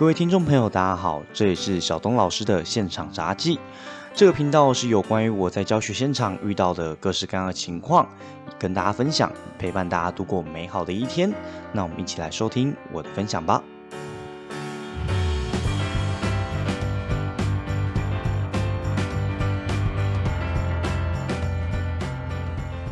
各位听众朋友，大家好，这里是小东老师的现场杂技。这个频道是有关于我在教学现场遇到的各式各样的情况，跟大家分享，陪伴大家度过美好的一天。那我们一起来收听我的分享吧。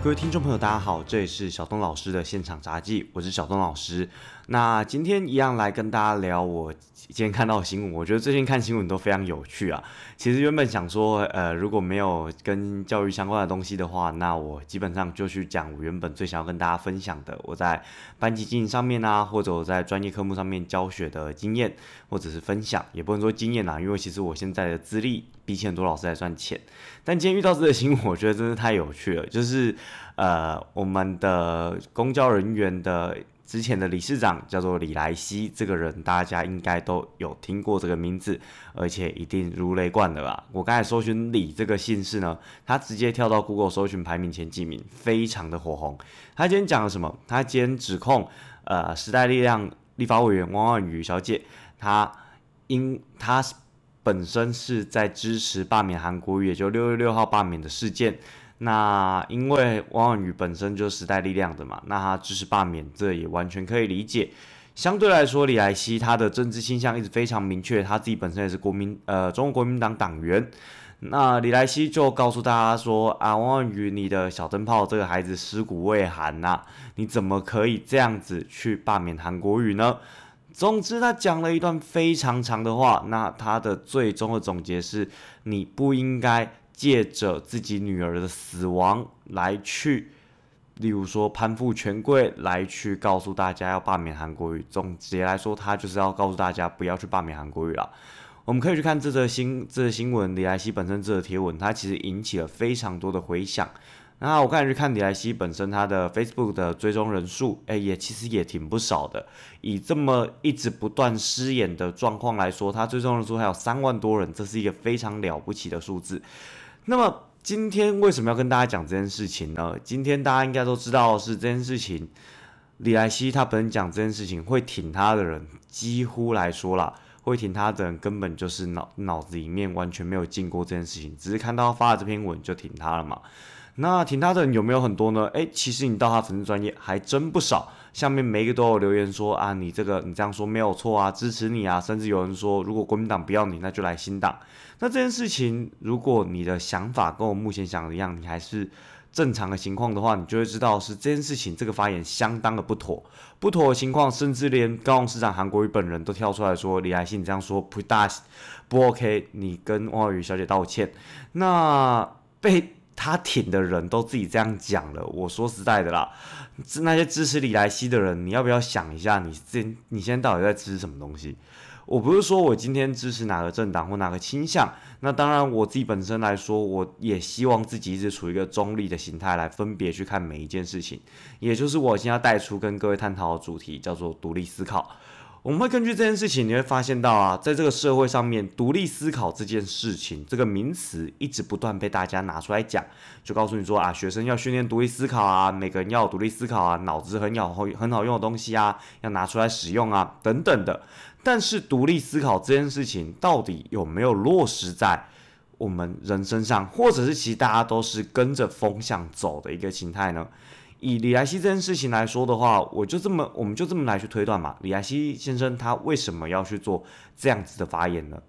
各位听众朋友，大家好，这里是小东老师的现场杂技，我是小东老师。那今天一样来跟大家聊我今天看到新闻。我觉得最近看新闻都非常有趣啊。其实原本想说，呃，如果没有跟教育相关的东西的话，那我基本上就去讲我原本最想要跟大家分享的，我在班级经营上面啊，或者我在专业科目上面教学的经验，或者是分享，也不能说经验啊，因为其实我现在的资历比起很多老师还算浅。但今天遇到这个新闻，我觉得真的太有趣了，就是呃，我们的公交人员的。之前的理事长叫做李莱西，这个人大家应该都有听过这个名字，而且一定如雷贯耳吧。我刚才搜寻李这个姓氏呢，他直接跳到 Google 搜寻排名前几名，非常的火红。他今天讲了什么？他今天指控呃时代力量立法委员汪万宇小姐，她因她本身是在支持罢免韩国瑜，也就六月六号罢免的事件。那因为王婉瑜本身就是时代力量的嘛，那他支持罢免，这也完全可以理解。相对来说，李莱西他的政治倾向一直非常明确，他自己本身也是国民呃中国国民党党员。那李莱西就告诉大家说啊，王婉瑜你的小灯泡这个孩子尸骨未寒呐，你怎么可以这样子去罢免韩国瑜呢？总之，他讲了一段非常长的话。那他的最终的总结是，你不应该。借着自己女儿的死亡来去，例如说攀附权贵，来去告诉大家要罢免韩国瑜。总结来说，他就是要告诉大家不要去罢免韩国瑜了。我们可以去看这则新这则新闻，李莱西本身这则贴文，它其实引起了非常多的回响。那我刚才去看李莱西本身他的 Facebook 的追踪人数，哎，也其实也挺不少的。以这么一直不断失言的状况来说，他追踪人数还有三万多人，这是一个非常了不起的数字。那么今天为什么要跟大家讲这件事情呢？今天大家应该都知道是这件事情，李莱西他本人讲这件事情会挺他的人，几乎来说啦，会挺他的人根本就是脑脑子里面完全没有进过这件事情，只是看到发了这篇文就挺他了嘛。那挺他的人有没有很多呢？诶，其实你到他粉丝专业还真不少，下面每一个都有留言说啊，你这个你这样说没有错啊，支持你啊，甚至有人说如果国民党不要你，那就来新党。那这件事情，如果你的想法跟我目前想的一样，你还是正常的情况的话，你就会知道是这件事情这个发言相当的不妥，不妥的情况，甚至连高雄市长韩国瑜本人都跳出来说李爱信你这样说不大不 OK，你跟汪宇小姐道歉。那被。他挺的人都自己这样讲了，我说实在的啦，那些支持李莱西的人，你要不要想一下，你现你现在到底在支持什么东西？我不是说我今天支持哪个政党或哪个倾向，那当然我自己本身来说，我也希望自己一直处于一个中立的形态来分别去看每一件事情，也就是我现在带出跟各位探讨的主题叫做独立思考。我们会根据这件事情，你会发现到啊，在这个社会上面，独立思考这件事情这个名词一直不断被大家拿出来讲，就告诉你说啊，学生要训练独立思考啊，每个人要有独立思考啊，脑子很好很好用的东西啊，要拿出来使用啊，等等的。但是独立思考这件事情到底有没有落实在我们人身上，或者是其实大家都是跟着风向走的一个形态呢？以李莱西这件事情来说的话，我就这么，我们就这么来去推断嘛。李莱西先生他为什么要去做这样子的发言呢？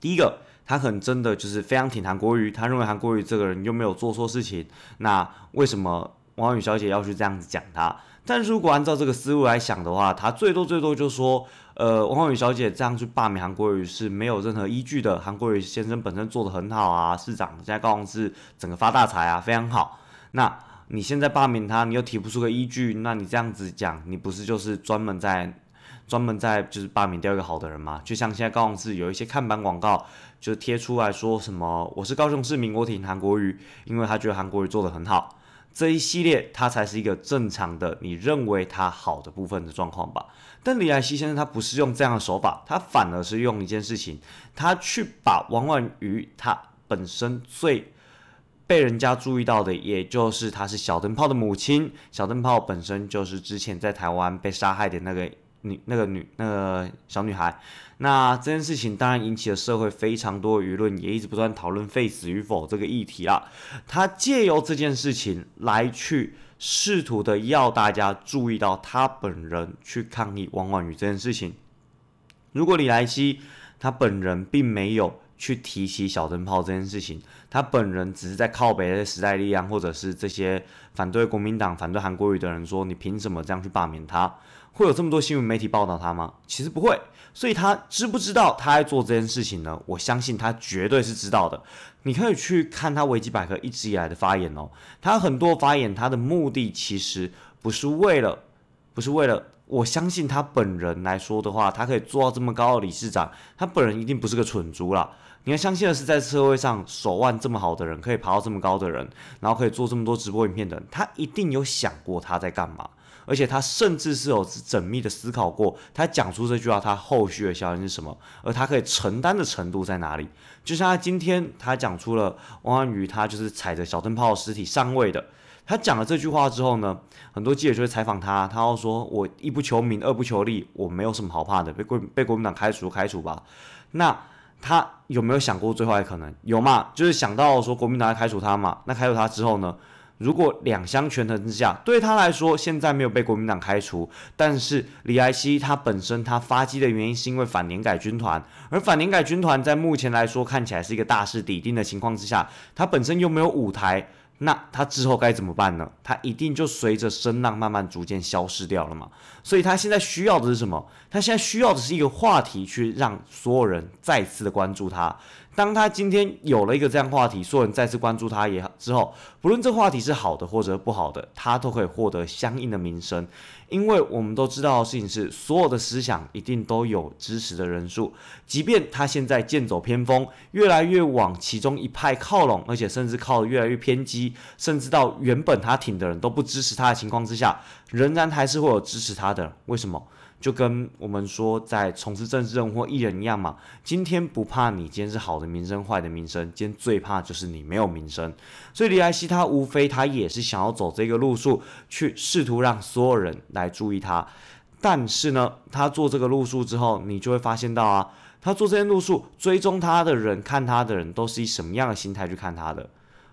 第一个，他可能真的就是非常挺韩国瑜，他认为韩国瑜这个人又没有做错事情，那为什么王宇小姐要去这样子讲他？但如果按照这个思路来想的话，他最多最多就说，呃，王宇小姐这样去罢免韩国瑜是没有任何依据的。韩国瑜先生本身做的很好啊，市长现在高雄市整个发大财啊，非常好。那你现在罢免他，你又提不出个依据，那你这样子讲，你不是就是专门在专门在就是罢免掉一个好的人吗？就像现在高雄市有一些看板广告，就贴出来说什么我是高雄市民，我挺韩国瑜，因为他觉得韩国瑜做的很好，这一系列他才是一个正常的，你认为他好的部分的状况吧？但李爱希先生他不是用这样的手法，他反而是用一件事情，他去把王婉瑜他本身最。被人家注意到的，也就是她是小灯泡的母亲。小灯泡本身就是之前在台湾被杀害的那个女那个女那个小女孩。那这件事情当然引起了社会非常多舆论，也一直不断讨论废死与否这个议题啦。他借由这件事情来去试图的要大家注意到他本人去抗议王婉瑜这件事情。如果李莱西他本人并没有去提起小灯泡这件事情，他本人只是在靠北的时代力量或者是这些反对国民党、反对韩国瑜的人说，你凭什么这样去罢免他？会有这么多新闻媒体报道他吗？其实不会。所以他知不知道他在做这件事情呢？我相信他绝对是知道的。你可以去看他维基百科一直以来的发言哦，他很多发言，他的目的其实不是为了，不是为了。我相信他本人来说的话，他可以做到这么高的理事长，他本人一定不是个蠢猪啦。你要相信的是，在社会上手腕这么好的人，可以爬到这么高的人，然后可以做这么多直播影片的人，他一定有想过他在干嘛，而且他甚至是有缜密的思考过，他讲出这句话，他后续的效应是什么，而他可以承担的程度在哪里？就像他今天他讲出了王安宇，他就是踩着小灯泡尸体上位的。他讲了这句话之后呢，很多记者就会采访他，他要说：“我一不求名，二不求利，我没有什么好怕的，被国被国民党开除开除吧。”那他有没有想过最坏的可能？有嘛？就是想到说国民党要开除他嘛？那开除他之后呢？如果两相权衡之下，对他来说现在没有被国民党开除，但是李莱西他本身他发迹的原因是因为反年改军团，而反年改军团在目前来说看起来是一个大势底定的情况之下，他本身又没有舞台。那他之后该怎么办呢？他一定就随着声浪慢慢逐渐消失掉了嘛。所以他现在需要的是什么？他现在需要的是一个话题，去让所有人再次的关注他。当他今天有了一个这样话题，所有人再次关注他也好之后，不论这话题是好的或者不好的，他都可以获得相应的名声。因为我们都知道的事情是，所有的思想一定都有支持的人数，即便他现在剑走偏锋，越来越往其中一派靠拢，而且甚至靠得越来越偏激，甚至到原本他挺的人都不支持他的情况之下，仍然还是会有支持他的。为什么？就跟我们说，在从事政治人物或艺人一样嘛。今天不怕你今天是好的名声、坏的名声，今天最怕就是你没有名声。所以李莱西他无非他也是想要走这个路数，去试图让所有人来注意他。但是呢，他做这个路数之后，你就会发现到啊，他做这些路数，追踪他的人、看他的人，都是以什么样的心态去看他的？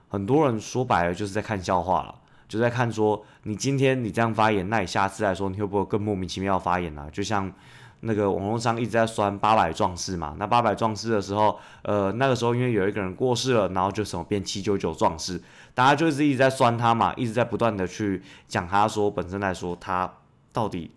很多人说白了就是在看笑话了。就在看说，你今天你这样发言，那你下次来说，你会不会更莫名其妙发言呢？就像那个网络上一直在酸八百壮士嘛，那八百壮士的时候，呃，那个时候因为有一个人过世了，然后就什么变七九九壮士，大家就是一直在酸他嘛，一直在不断的去讲他说本身来说，他到底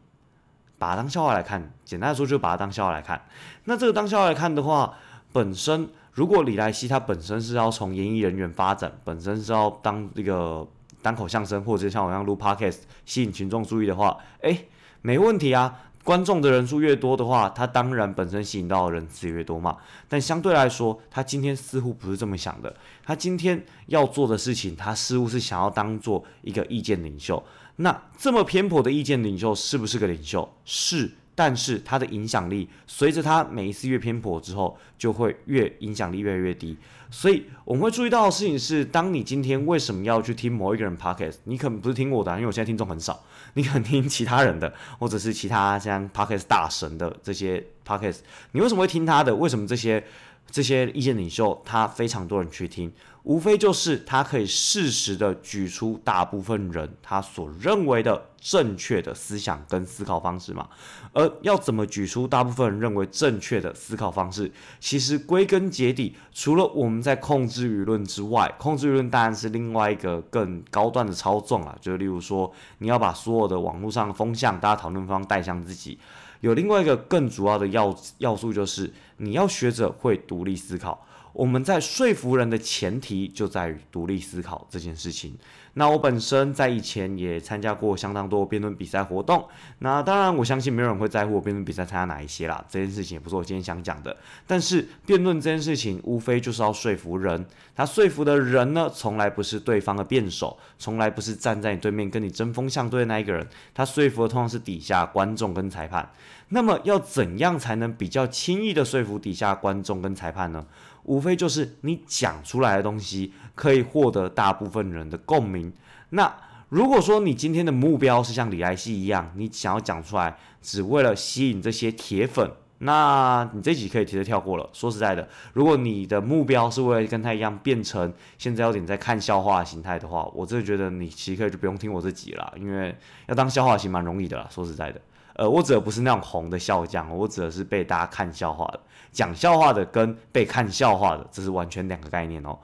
把他当笑话来看，简单来说就把他当笑话来看。那这个当笑话来看的话，本身如果李莱西他本身是要从演艺人员发展，本身是要当这个。单口相声，或者像我一样录 podcast 吸引群众注意的话，诶，没问题啊。观众的人数越多的话，他当然本身吸引到的人次越多嘛。但相对来说，他今天似乎不是这么想的。他今天要做的事情，他似乎是想要当做一个意见领袖。那这么偏颇的意见领袖，是不是个领袖？是。但是他的影响力随着他每一次越偏颇之后，就会越影响力越来越低。所以我们会注意到的事情是，当你今天为什么要去听某一个人 podcast，你可能不是听我的，因为我现在听众很少，你可能听其他人的，或者是其他像 podcast 大神的这些 podcast，你为什么会听他的？为什么这些这些意见领袖他非常多人去听？无非就是他可以适时的举出大部分人他所认为的正确的思想跟思考方式嘛，而要怎么举出大部分人认为正确的思考方式，其实归根结底，除了我们在控制舆论之外，控制舆论当然是另外一个更高端的操纵了，就例如说你要把所有的网络上的风向，大家讨论方带向自己，有另外一个更主要的要要素就是你要学着会独立思考。我们在说服人的前提就在于独立思考这件事情。那我本身在以前也参加过相当多辩论比赛活动。那当然，我相信没有人会在乎我辩论比赛参加哪一些啦。这件事情也不是我今天想讲的。但是辩论这件事情，无非就是要说服人。他说服的人呢，从来不是对方的辩手，从来不是站在你对面跟你针锋相对的那一个人。他说服的通常是底下观众跟裁判。那么要怎样才能比较轻易的说服底下观众跟裁判呢？无非就是你讲出来的东西可以获得大部分人的共鸣。那如果说你今天的目标是像李莱西一样，你想要讲出来，只为了吸引这些铁粉。那你这集可以直接跳过了。说实在的，如果你的目标是为了跟他一样变成现在有点在看笑话的形态的话，我真的觉得你其实可以就不用听我这集了，因为要当笑话其实蛮容易的啦。说实在的，呃，我指的不是那种红的笑匠，我指的是被大家看笑话的，讲笑话的跟被看笑话的，这是完全两个概念哦。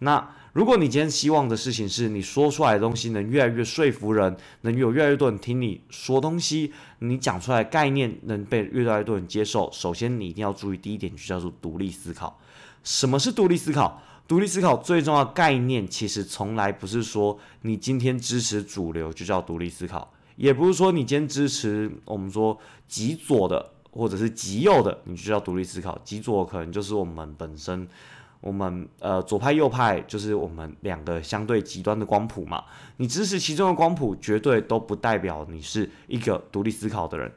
那如果你今天希望的事情是你说出来的东西能越来越说服人，能有越来越多人听你说东西，你讲出来概念能被越来越多人接受，首先你一定要注意第一点，就叫做独立思考。什么是独立思考？独立思考最重要概念，其实从来不是说你今天支持主流就叫独立思考，也不是说你今天支持我们说极左的或者是极右的，你就叫独立思考。极左可能就是我们本身。我们呃左派右派就是我们两个相对极端的光谱嘛。你支持其中的光谱，绝对都不代表你是一个独立思考的人。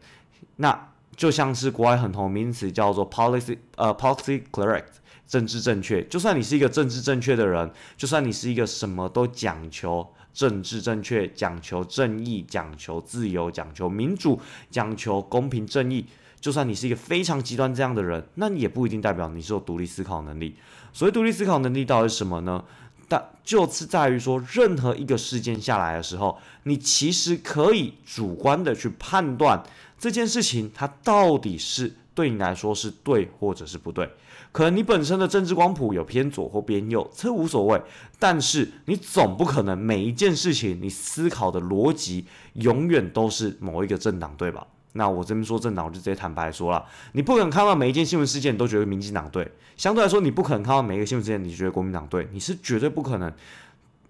那就像是国外很同名词叫做 policy 呃 policy correct 政治正确。就算你是一个政治正确的人，就算你是一个什么都讲求政治正确、讲求正义、讲求自由、讲求民主、讲求公平正义，就算你是一个非常极端这样的人，那你也不一定代表你是有独立思考能力。所谓独立思考能力到底是什么呢？但就是在于说，任何一个事件下来的时候，你其实可以主观的去判断这件事情它到底是对你来说是对或者是不对。可能你本身的政治光谱有偏左或偏右，这无所谓。但是你总不可能每一件事情你思考的逻辑永远都是某一个政党，对吧？那我这边说政党，我就直接坦白说了，你不可能看到每一件新闻事件都觉得民进党对，相对来说，你不可能看到每一个新闻事件你觉得国民党对，你是绝对不可能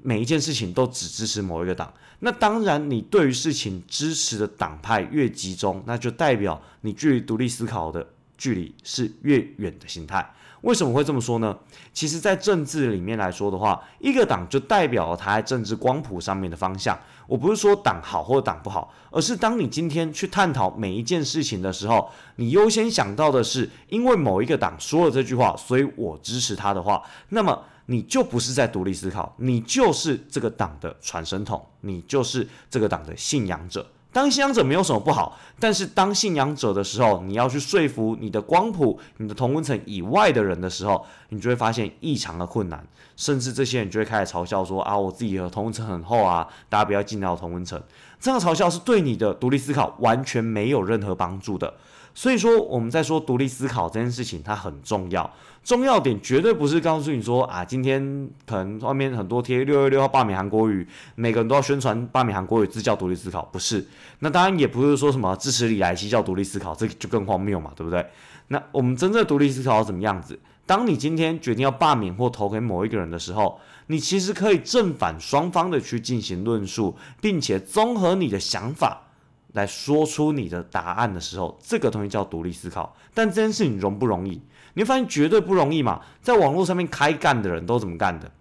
每一件事情都只支持某一个党。那当然，你对于事情支持的党派越集中，那就代表你距离独立思考的距离是越远的心态。为什么会这么说呢？其实，在政治里面来说的话，一个党就代表了它在政治光谱上面的方向。我不是说党好或者党不好，而是当你今天去探讨每一件事情的时候，你优先想到的是，因为某一个党说了这句话，所以我支持他的话，那么你就不是在独立思考，你就是这个党的传声筒，你就是这个党的信仰者。当信仰者没有什么不好，但是当信仰者的时候，你要去说服你的光谱、你的同温层以外的人的时候，你就会发现异常的困难，甚至这些人就会开始嘲笑说：“啊，我自己的同温层很厚啊，大家不要进到同温层。”这样嘲笑是对你的独立思考完全没有任何帮助的。所以说，我们在说独立思考这件事情，它很重要。重要点绝对不是告诉你说啊，今天可能外面很多贴六月六号罢免韩国语，每个人都要宣传罢免韩国语，这叫独立思考，不是。那当然也不是说什么支持李来希叫独立思考，这就更荒谬嘛，对不对？那我们真正独立思考怎么样子？当你今天决定要罢免或投给某一个人的时候，你其实可以正反双方的去进行论述，并且综合你的想法。来说出你的答案的时候，这个东西叫独立思考。但这件事情容不容易？你会发现绝对不容易嘛。在网络上面开干的人都怎么干的？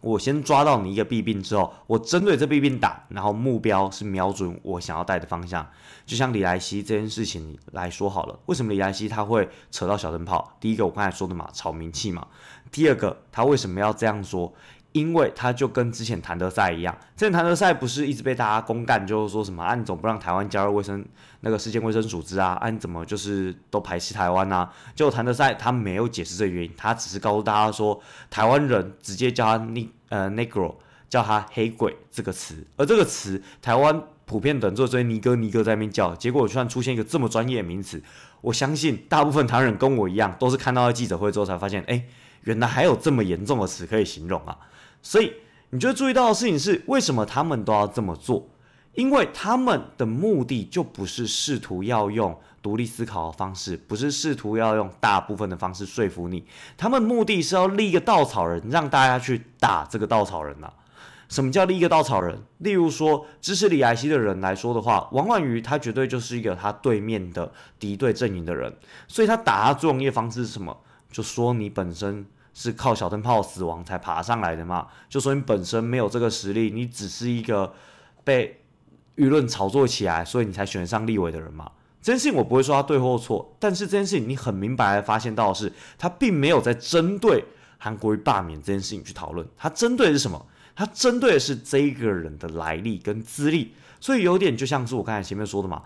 我先抓到你一个弊病之后，我针对这弊病打，然后目标是瞄准我想要带的方向。就像李莱西这件事情来说好了，为什么李莱西他会扯到小灯泡？第一个我刚才说的嘛，炒名气嘛。第二个，他为什么要这样说？因为他就跟之前谭德赛一样，之前谭德赛不是一直被大家公干，就是说什么啊，你总不让台湾加入卫生那个世界卫生组织啊，啊，你怎么就是都排斥台湾呐？就谭德赛他没有解释这原因，他只是告诉大家说，台湾人直接叫他 n 呃 negro，叫他黑鬼这个词，而这个词台湾普遍等做这些尼哥尼哥在那边叫，结果突然出现一个这么专业的名词，我相信大部分台湾人跟我一样，都是看到了记者会之后才发现，哎，原来还有这么严重的词可以形容啊。所以，你就注意到的事情是，为什么他们都要这么做？因为他们的目的就不是试图要用独立思考的方式，不是试图要用大部分的方式说服你。他们目的是要立一个稻草人，让大家去打这个稻草人呐。什么叫立一个稻草人？例如说，支持李莱西的人来说的话，王婉瑜他绝对就是一个他对面的敌对阵营的人，所以他打他作用业方式是什么？就说你本身。是靠小灯泡死亡才爬上来的嘛？就说你本身没有这个实力，你只是一个被舆论炒作起来，所以你才选上立委的人嘛？这件事情我不会说他对或错，但是这件事情你很明白的发现到的是，他并没有在针对韩国瑜罢免这件事情去讨论，他针对的是什么？它针对的是这一个人的来历跟资历，所以有点就像是我刚才前面说的嘛，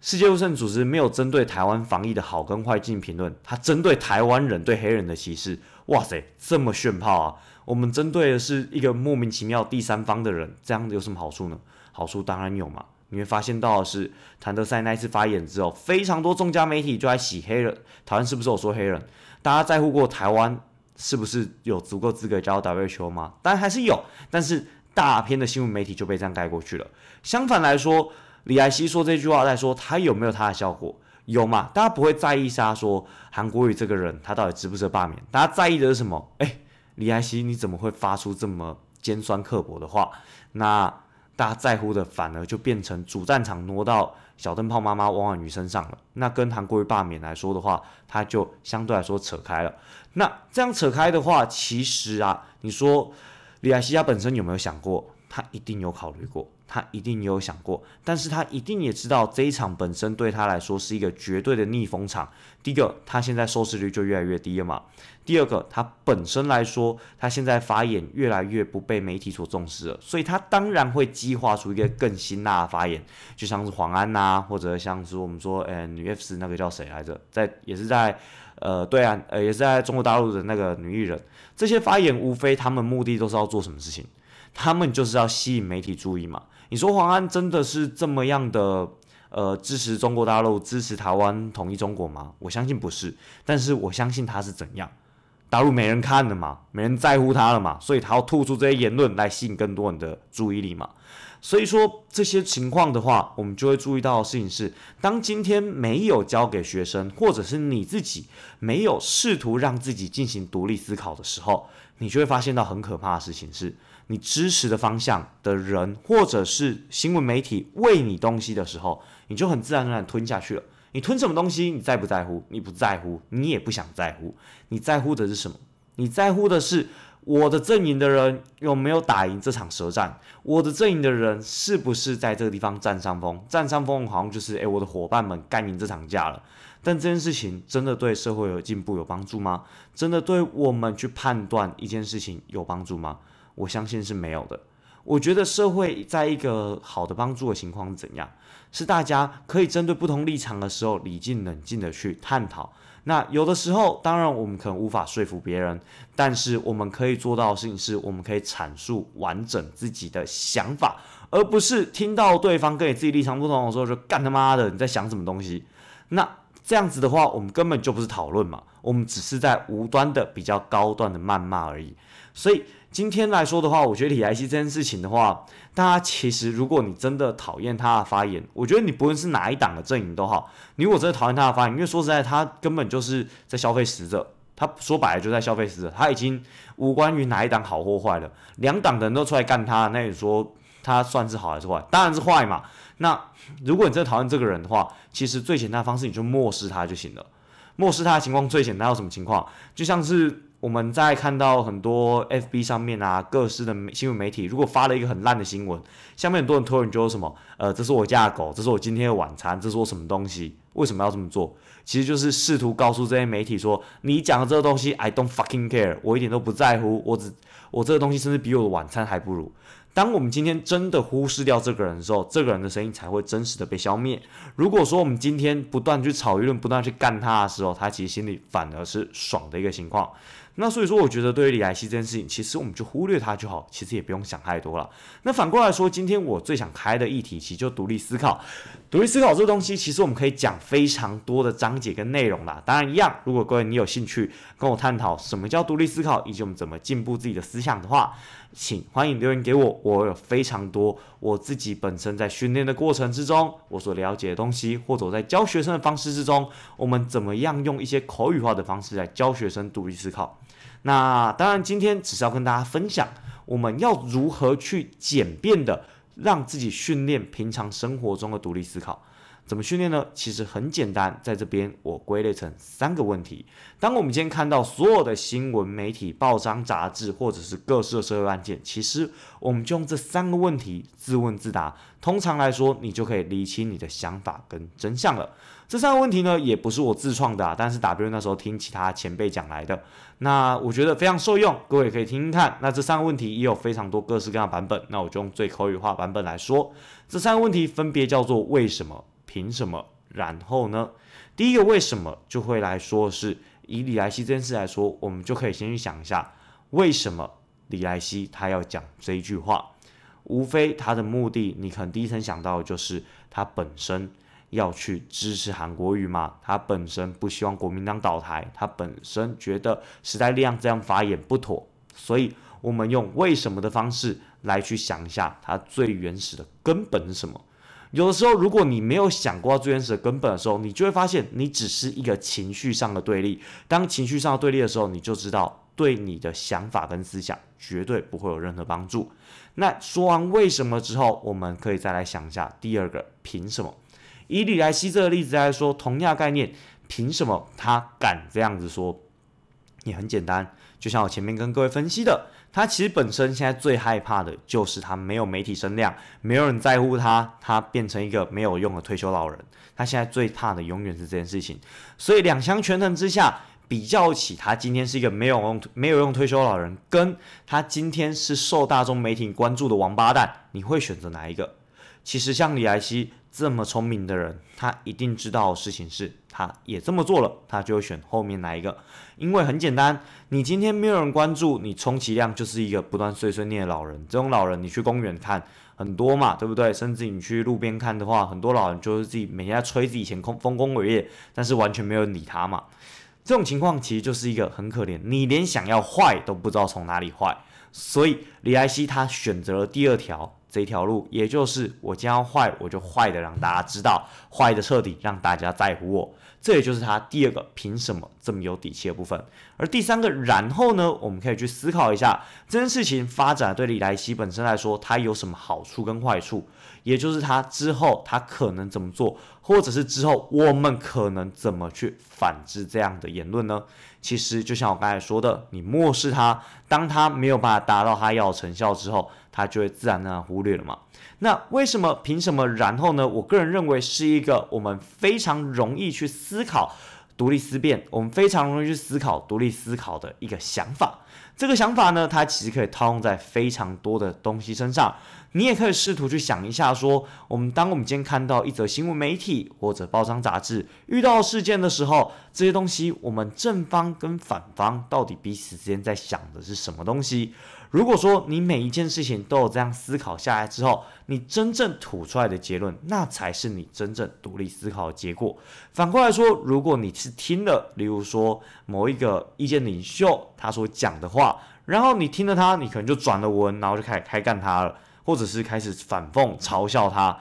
世界卫生组织没有针对台湾防疫的好跟坏进行评论，它针对台湾人对黑人的歧视，哇塞，这么炫炮啊！我们针对的是一个莫名其妙第三方的人，这样子有什么好处呢？好处当然有嘛，你会发现到的是，谭德赛那一次发言之后，非常多众家媒体就在洗黑人，台湾是不是有说黑人？大家在乎过台湾？是不是有足够资格加入 WHO 吗？当然还是有，但是大片的新闻媒体就被这样盖过去了。相反来说，李艾希说这句话在说他有没有他的效果？有嘛？大家不会在意他说韩国瑜这个人他到底值不值得罢免？大家在意的是什么？哎，李艾希你怎么会发出这么尖酸刻薄的话？那大家在乎的反而就变成主战场挪到。小灯泡妈妈汪婉瑜身上了，那跟韩国瑜罢免来说的话，他就相对来说扯开了。那这样扯开的话，其实啊，你说李亚西他本身有没有想过？他一定有考虑过。他一定有想过，但是他一定也知道这一场本身对他来说是一个绝对的逆风场。第一个，他现在收视率就越来越低了嘛。第二个，他本身来说，他现在发言越来越不被媒体所重视了，所以他当然会激化出一个更辛辣的发言，就像是黄安呐，或者像是我们说，呃，女 F 四那个叫谁来着，在也是在呃对啊，呃也是在中国大陆的那个女艺人，这些发言无非他们目的都是要做什么事情？他们就是要吸引媒体注意嘛。你说黄安真的是这么样的呃支持中国大陆、支持台湾统一中国吗？我相信不是，但是我相信他是怎样，大陆没人看了嘛，没人在乎他了嘛，所以他要吐出这些言论来吸引更多人的注意力嘛。所以说这些情况的话，我们就会注意到的事情是，当今天没有交给学生，或者是你自己没有试图让自己进行独立思考的时候，你就会发现到很可怕的事情是。你支持的方向的人，或者是新闻媒体喂你东西的时候，你就很自然而然吞下去了。你吞什么东西？你在不在乎？你不在乎，你也不想在乎。你在乎的是什么？你在乎的是我的阵营的人有没有打赢这场舌战？我的阵营的人是不是在这个地方占上风？占上风好像就是诶，我的伙伴们干赢这场架了。但这件事情真的对社会有进步有帮助吗？真的对我们去判断一件事情有帮助吗？我相信是没有的。我觉得社会在一个好的帮助的情况是怎样？是大家可以针对不同立场的时候，理性冷静的去探讨。那有的时候，当然我们可能无法说服别人，但是我们可以做到的事情是，我们可以阐述完整自己的想法，而不是听到对方跟你自己立场不同的时候就干他妈的你在想什么东西。那这样子的话，我们根本就不是讨论嘛，我们只是在无端的比较高端的谩骂而已。所以。今天来说的话，我觉得李莱西这件事情的话，大家其实如果你真的讨厌他的发言，我觉得你不论是哪一党的阵营都好，你如果真的讨厌他的发言，因为说实在，他根本就是在消费死者，他说白了就在消费死者，他已经无关于哪一党好或坏了，两党的人都出来干他，那你说他算是好还是坏？当然是坏嘛。那如果你真的讨厌这个人的话，其实最简单的方式你就漠视他就行了。漠视他的情况最简单有什么情况？就像是。我们在看到很多 FB 上面啊，各式的新闻媒体，如果发了一个很烂的新闻，下面很多人推文就说什么，呃，这是我家的狗，这是我今天的晚餐，这是我什么东西？为什么要这么做？其实就是试图告诉这些媒体说，你讲的这个东西，I don't fucking care，我一点都不在乎，我只我这个东西甚至比我的晚餐还不如。当我们今天真的忽视掉这个人的时候，这个人的声音才会真实的被消灭。如果说我们今天不断去炒舆论，不断去干他的时候，他其实心里反而是爽的一个情况。那所以说，我觉得对于李莱西这件事情，其实我们就忽略它就好，其实也不用想太多了。那反过来说，今天我最想开的议题，其实就独立思考。独立思考这个东西，其实我们可以讲非常多的章节跟内容啦。当然一样，如果各位你有兴趣跟我探讨什么叫独立思考，以及我们怎么进步自己的思想的话，请欢迎留言给我。我有非常多我自己本身在训练的过程之中，我所了解的东西，或者我在教学生的方式之中，我们怎么样用一些口语化的方式来教学生独立思考。那当然，今天只是要跟大家分享，我们要如何去简便的让自己训练平常生活中的独立思考。怎么训练呢？其实很简单，在这边我归类成三个问题。当我们今天看到所有的新闻媒体、报章、杂志，或者是各式的社会案件，其实我们就用这三个问题自问自答。通常来说，你就可以理清你的想法跟真相了。这三个问题呢，也不是我自创的啊，但是 W 那时候听其他前辈讲来的。那我觉得非常受用，各位可以听听看。那这三个问题也有非常多各式各样的版本，那我就用最口语化版本来说。这三个问题分别叫做为什么、凭什么、然后呢？第一个为什么就会来说是以李莱西这件事来说，我们就可以先去想一下，为什么李莱西他要讲这一句话？无非他的目的，你可能第一层想到的就是他本身要去支持韩国瑜嘛，他本身不希望国民党倒台，他本身觉得时代力量这样发言不妥，所以我们用为什么的方式来去想一下，他最原始的根本是什么？有的时候，如果你没有想过最原始的根本的时候，你就会发现你只是一个情绪上的对立。当情绪上的对立的时候，你就知道对你的想法跟思想绝对不会有任何帮助。那说完为什么之后，我们可以再来想一下第二个凭什么？以李莱西这个例子来说，同样概念，凭什么他敢这样子说？也很简单，就像我前面跟各位分析的，他其实本身现在最害怕的就是他没有媒体声量，没有人在乎他，他变成一个没有用的退休老人。他现在最怕的永远是这件事情。所以两相权衡之下。比较起他今天是一个没有用没有用退休老人，跟他今天是受大众媒体关注的王八蛋，你会选择哪一个？其实像李莱西这么聪明的人，他一定知道事情是，他也这么做了，他就会选后面哪一个？因为很简单，你今天没有人关注，你充其量就是一个不断碎碎念的老人。这种老人，你去公园看很多嘛，对不对？甚至你去路边看的话，很多老人就是自己每天在吹自己以前空丰功伟业，但是完全没有理他嘛。这种情况其实就是一个很可怜，你连想要坏都不知道从哪里坏，所以李莱西他选择了第二条这条路，也就是我将要坏，我就坏的让大家知道，坏的彻底，让大家在乎我。这也就是他第二个凭什么这么有底气的部分。而第三个然后呢，我们可以去思考一下这件事情发展对李莱西本身来说，它有什么好处跟坏处。也就是他之后他可能怎么做，或者是之后我们可能怎么去反制这样的言论呢？其实就像我刚才说的，你漠视他，当他没有办法达到他要成效之后，他就会自然而然忽略了嘛。那为什么？凭什么？然后呢？我个人认为是一个我们非常容易去思考独立思辨，我们非常容易去思考独立思考的一个想法。这个想法呢，它其实可以套用在非常多的东西身上。你也可以试图去想一下，说我们当我们今天看到一则新闻媒体或者报章杂志遇到事件的时候，这些东西我们正方跟反方到底彼此之间在想的是什么东西？如果说你每一件事情都有这样思考下来之后，你真正吐出来的结论，那才是你真正独立思考的结果。反过来说，如果你是听了，例如说某一个意见领袖他所讲的话，然后你听了他，你可能就转了文，然后就开始开干他了。或者是开始反讽嘲笑他，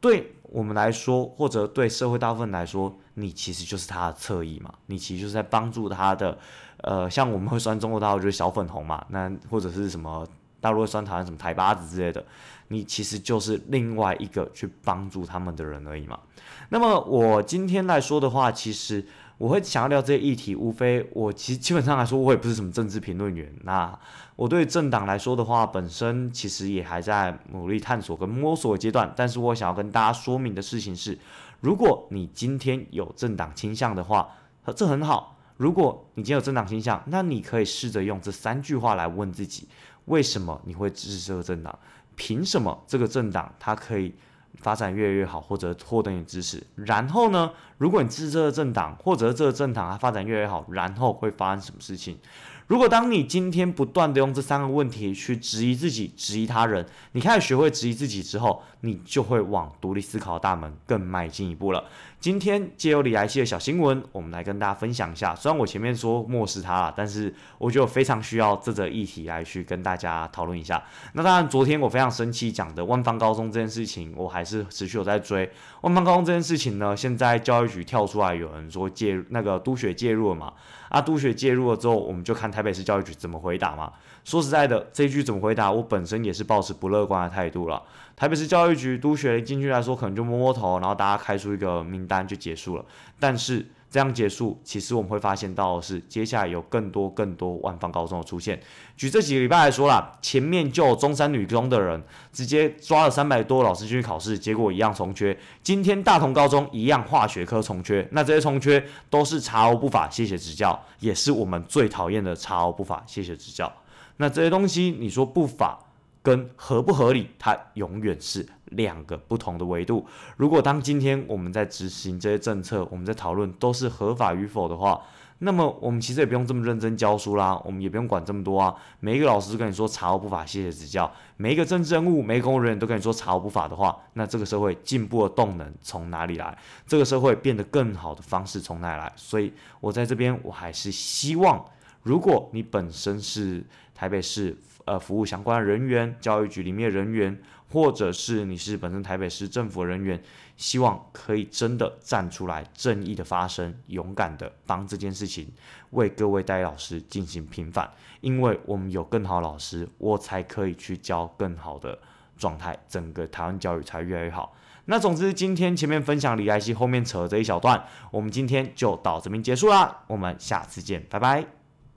对我们来说，或者对社会大部分来说，你其实就是他的侧翼嘛，你其实就是在帮助他的，呃，像我们会酸中国大陆就是小粉红嘛，那或者是什么大陆会酸台湾什么台巴子之类的，你其实就是另外一个去帮助他们的人而已嘛。那么我今天来说的话，其实。我会想要聊这些议题，无非我其实基本上来说，我也不是什么政治评论员。那我对政党来说的话，本身其实也还在努力探索跟摸索阶段。但是我想要跟大家说明的事情是，如果你今天有政党倾向的话，这很好。如果你今天有政党倾向，那你可以试着用这三句话来问自己：为什么你会支持这个政党？凭什么这个政党它可以？发展越来越好，或者获得你支持，然后呢？如果你支持这个政党，或者这个政党它发展越来越好，然后会发生什么事情？如果当你今天不断的用这三个问题去质疑自己、质疑他人，你开始学会质疑自己之后，你就会往独立思考的大门更迈进一步了。今天借由李莱西的小新闻，我们来跟大家分享一下。虽然我前面说漠视他了，但是我觉得非常需要这则议题来去跟大家讨论一下。那当然，昨天我非常生气讲的万方高中这件事情，我还是持续有在追万方高中这件事情呢。现在教育局跳出来有人说介入那个督学介入了嘛？啊，督学介入了之后，我们就看台北市教育局怎么回答嘛。说实在的，这一句怎么回答，我本身也是抱持不乐观的态度了。台北市教育局督学进去来说，可能就摸摸头，然后大家开出一个名单就结束了。但是这样结束，其实我们会发现到的是，接下来有更多更多万方高中的出现。举这几个礼拜来说啦，前面就中山女中的人直接抓了三百多老师进去考试，结果一样重缺。今天大同高中一样化学科重缺，那这些重缺都是查无不法，谢谢指教，也是我们最讨厌的查无不法，谢谢指教。那这些东西，你说不法？跟合不合理，它永远是两个不同的维度。如果当今天我们在执行这些政策，我们在讨论都是合法与否的话，那么我们其实也不用这么认真教书啦，我们也不用管这么多啊。每一个老师跟你说查无不法，谢谢指教；每一个政治人物、每一个公务人员都跟你说查无不法的话，那这个社会进步的动能从哪里来？这个社会变得更好的方式从哪里来？所以我在这边，我还是希望，如果你本身是台北市。呃，服务相关人员，教育局里面人员，或者是你是本身台北市政府人员，希望可以真的站出来，正义的发声，勇敢的帮这件事情为各位代老师进行平反，因为我们有更好老师，我才可以去教更好的状态，整个台湾教育才越来越好。那总之，今天前面分享李莱西，后面扯这一小段，我们今天就到这边结束啦，我们下次见，拜拜。